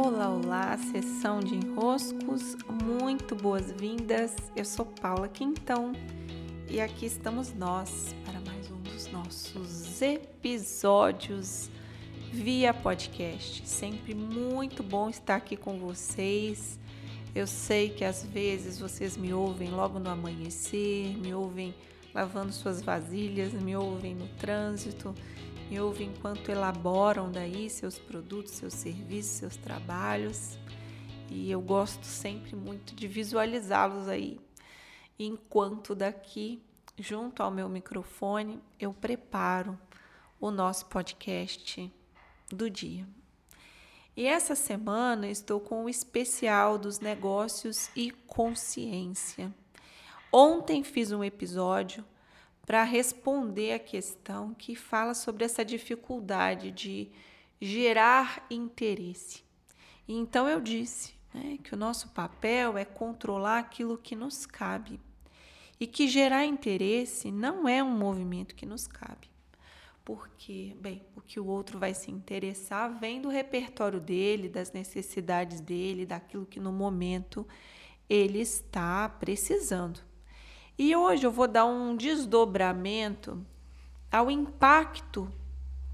Olá, olá, sessão de enroscos, muito boas-vindas. Eu sou Paula Quintão e aqui estamos nós para mais um dos nossos episódios via podcast. Sempre muito bom estar aqui com vocês. Eu sei que às vezes vocês me ouvem logo no amanhecer, me ouvem lavando suas vasilhas, me ouvem no trânsito, me ouvem enquanto elaboram daí seus produtos, seus serviços, seus trabalhos. E eu gosto sempre muito de visualizá-los aí. Enquanto daqui, junto ao meu microfone, eu preparo o nosso podcast do dia. E essa semana estou com o especial dos negócios e consciência. Ontem fiz um episódio para responder a questão que fala sobre essa dificuldade de gerar interesse. Então eu disse né, que o nosso papel é controlar aquilo que nos cabe e que gerar interesse não é um movimento que nos cabe porque, bem, o que o outro vai se interessar vem do repertório dele, das necessidades dele, daquilo que no momento ele está precisando. E hoje eu vou dar um desdobramento ao impacto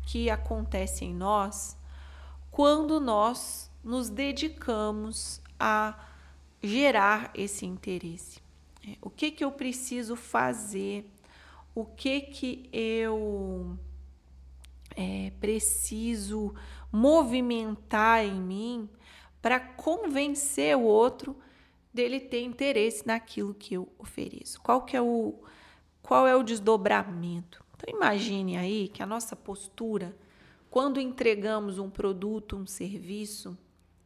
que acontece em nós quando nós nos dedicamos a gerar esse interesse. É, o que que eu preciso fazer? O que que eu é, preciso movimentar em mim para convencer o outro dele ter interesse naquilo que eu ofereço? Qual que é o qual é o desdobramento? Então imagine aí que a nossa postura quando entregamos um produto, um serviço,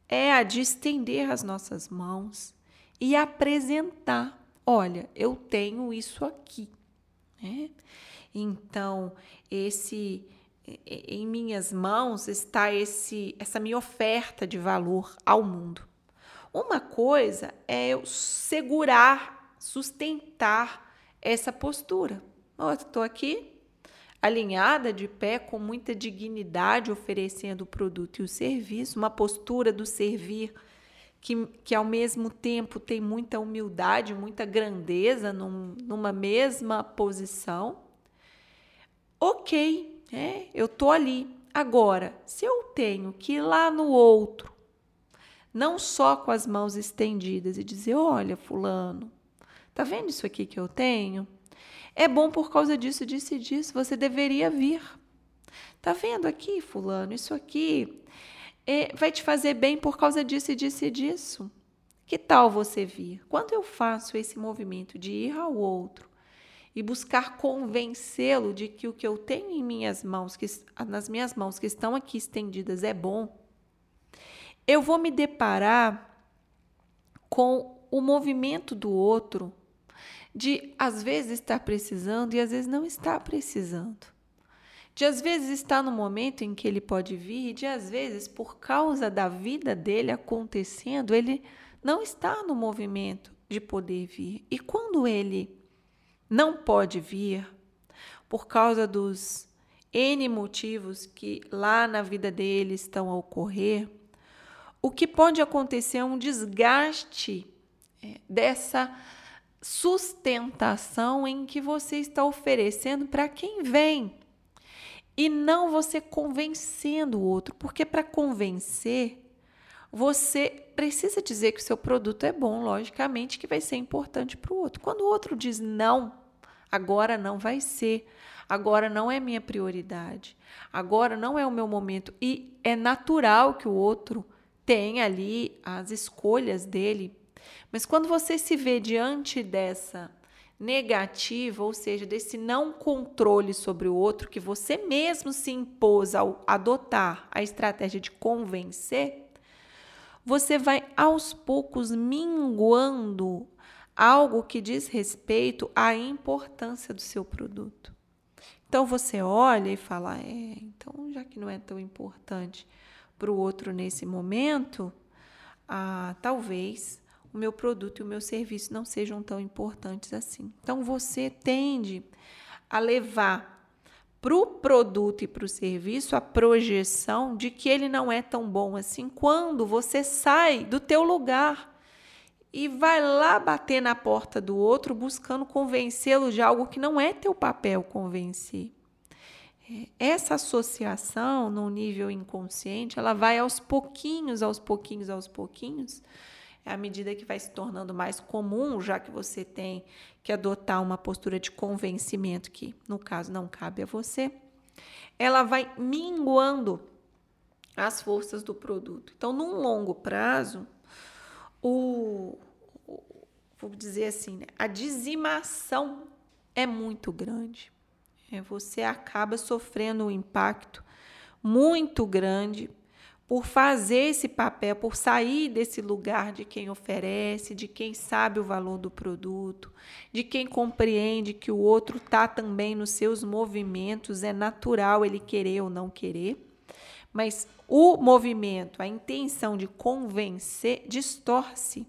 é a de estender as nossas mãos e apresentar: olha, eu tenho isso aqui. Né? Então, esse em minhas mãos está esse essa minha oferta de valor ao mundo. Uma coisa é eu segurar, sustentar essa postura. Estou aqui alinhada de pé com muita dignidade oferecendo o produto e o serviço, uma postura do servir que, que ao mesmo tempo tem muita humildade, muita grandeza num, numa mesma posição. Ok, é, eu tô ali. Agora, se eu tenho que ir lá no outro, não só com as mãos estendidas e dizer: olha, Fulano, tá vendo isso aqui que eu tenho? É bom por causa disso, disso e disso, você deveria vir. Tá vendo aqui, Fulano, isso aqui é, vai te fazer bem por causa disso e disso e disso. Que tal você vir? Quando eu faço esse movimento de ir ao outro, e buscar convencê-lo de que o que eu tenho em minhas mãos, que, nas minhas mãos que estão aqui estendidas, é bom, eu vou me deparar com o movimento do outro de às vezes estar precisando e às vezes não estar precisando. De às vezes estar no momento em que ele pode vir, e de às vezes por causa da vida dele acontecendo, ele não está no movimento de poder vir. E quando ele não pode vir por causa dos N motivos que lá na vida dele estão a ocorrer, o que pode acontecer é um desgaste é, dessa sustentação em que você está oferecendo para quem vem e não você convencendo o outro, porque para convencer você precisa dizer que o seu produto é bom, logicamente que vai ser importante para o outro. Quando o outro diz não, agora não vai ser, agora não é minha prioridade, agora não é o meu momento e é natural que o outro tenha ali as escolhas dele. Mas quando você se vê diante dessa negativa, ou seja, desse não controle sobre o outro que você mesmo se impôs ao adotar a estratégia de convencer, você vai aos poucos minguando algo que diz respeito à importância do seu produto. Então você olha e fala: é, então já que não é tão importante para o outro nesse momento, ah, talvez o meu produto e o meu serviço não sejam tão importantes assim. Então você tende a levar para o produto e para o serviço a projeção de que ele não é tão bom assim quando você sai do teu lugar e vai lá bater na porta do outro buscando convencê-lo de algo que não é teu papel convencer. Essa associação no nível inconsciente, ela vai aos pouquinhos, aos pouquinhos, aos pouquinhos, à medida que vai se tornando mais comum, já que você tem que adotar uma postura de convencimento que, no caso, não cabe a você, ela vai minguando as forças do produto. Então, num longo prazo, o, vou dizer assim, né, a dizimação é muito grande. É, você acaba sofrendo um impacto muito grande por fazer esse papel, por sair desse lugar de quem oferece, de quem sabe o valor do produto, de quem compreende que o outro está também nos seus movimentos, é natural ele querer ou não querer. Mas o movimento, a intenção de convencer, distorce.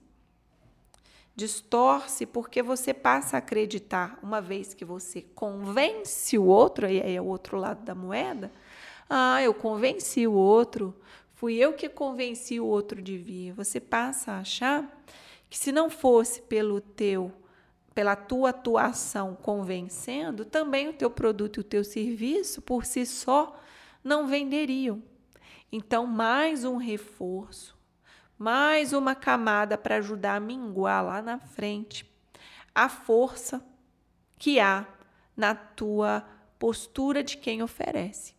Distorce porque você passa a acreditar, uma vez que você convence o outro, aí é o outro lado da moeda. Ah, eu convenci o outro, Fui eu que convenci o outro de vir. Você passa a achar que se não fosse pelo teu pela tua atuação convencendo, também o teu produto e o teu serviço por si só não venderiam. Então, mais um reforço, mais uma camada para ajudar a minguar lá na frente a força que há na tua postura de quem oferece.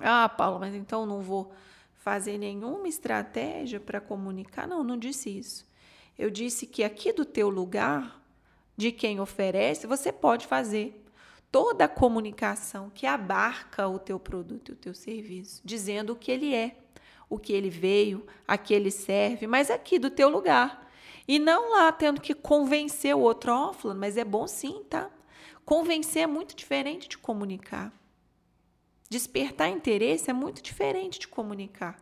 Ah, Paulo, mas então não vou fazer nenhuma estratégia para comunicar? Não, não disse isso. Eu disse que aqui do teu lugar, de quem oferece, você pode fazer toda a comunicação que abarca o teu produto e o teu serviço, dizendo o que ele é, o que ele veio, a que ele serve, mas aqui do teu lugar. E não lá tendo que convencer o outro, ó, oh, mas é bom sim, tá? Convencer é muito diferente de comunicar. Despertar interesse é muito diferente de comunicar.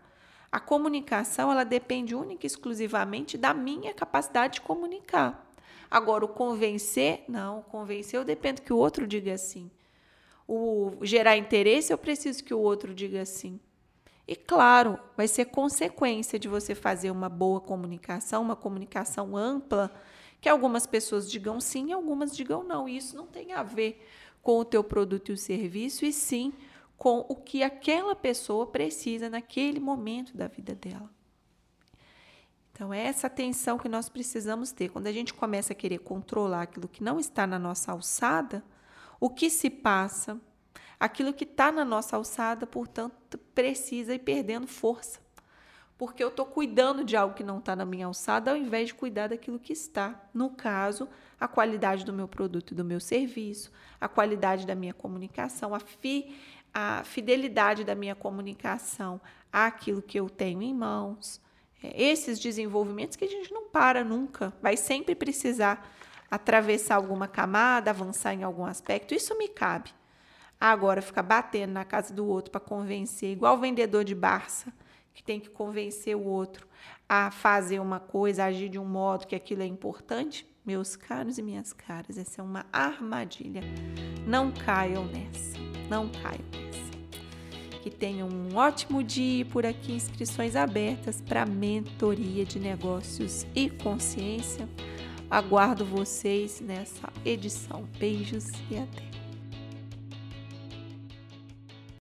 A comunicação ela depende única e exclusivamente da minha capacidade de comunicar. Agora, o convencer, não, convencer eu dependo que o outro diga assim. O gerar interesse, eu preciso que o outro diga assim. E claro, vai ser consequência de você fazer uma boa comunicação, uma comunicação ampla, que algumas pessoas digam sim e algumas digam não. E isso não tem a ver com o teu produto e o serviço, e sim com o que aquela pessoa precisa naquele momento da vida dela. Então, é essa atenção que nós precisamos ter. Quando a gente começa a querer controlar aquilo que não está na nossa alçada, o que se passa, aquilo que está na nossa alçada, portanto, precisa ir perdendo força. Porque eu estou cuidando de algo que não está na minha alçada, ao invés de cuidar daquilo que está. No caso, a qualidade do meu produto e do meu serviço, a qualidade da minha comunicação, a, fi, a fidelidade da minha comunicação àquilo que eu tenho em mãos. É, esses desenvolvimentos que a gente não para nunca, vai sempre precisar atravessar alguma camada, avançar em algum aspecto, isso me cabe. Agora, ficar batendo na casa do outro para convencer, igual o vendedor de Barça, que tem que convencer o outro a fazer uma coisa, agir de um modo que aquilo é importante, meus caros e minhas caras, essa é uma armadilha. Não caiam nessa, não caiam nessa. Que tenham um ótimo dia por aqui, inscrições abertas para mentoria de negócios e consciência. Aguardo vocês nessa edição. Beijos e até.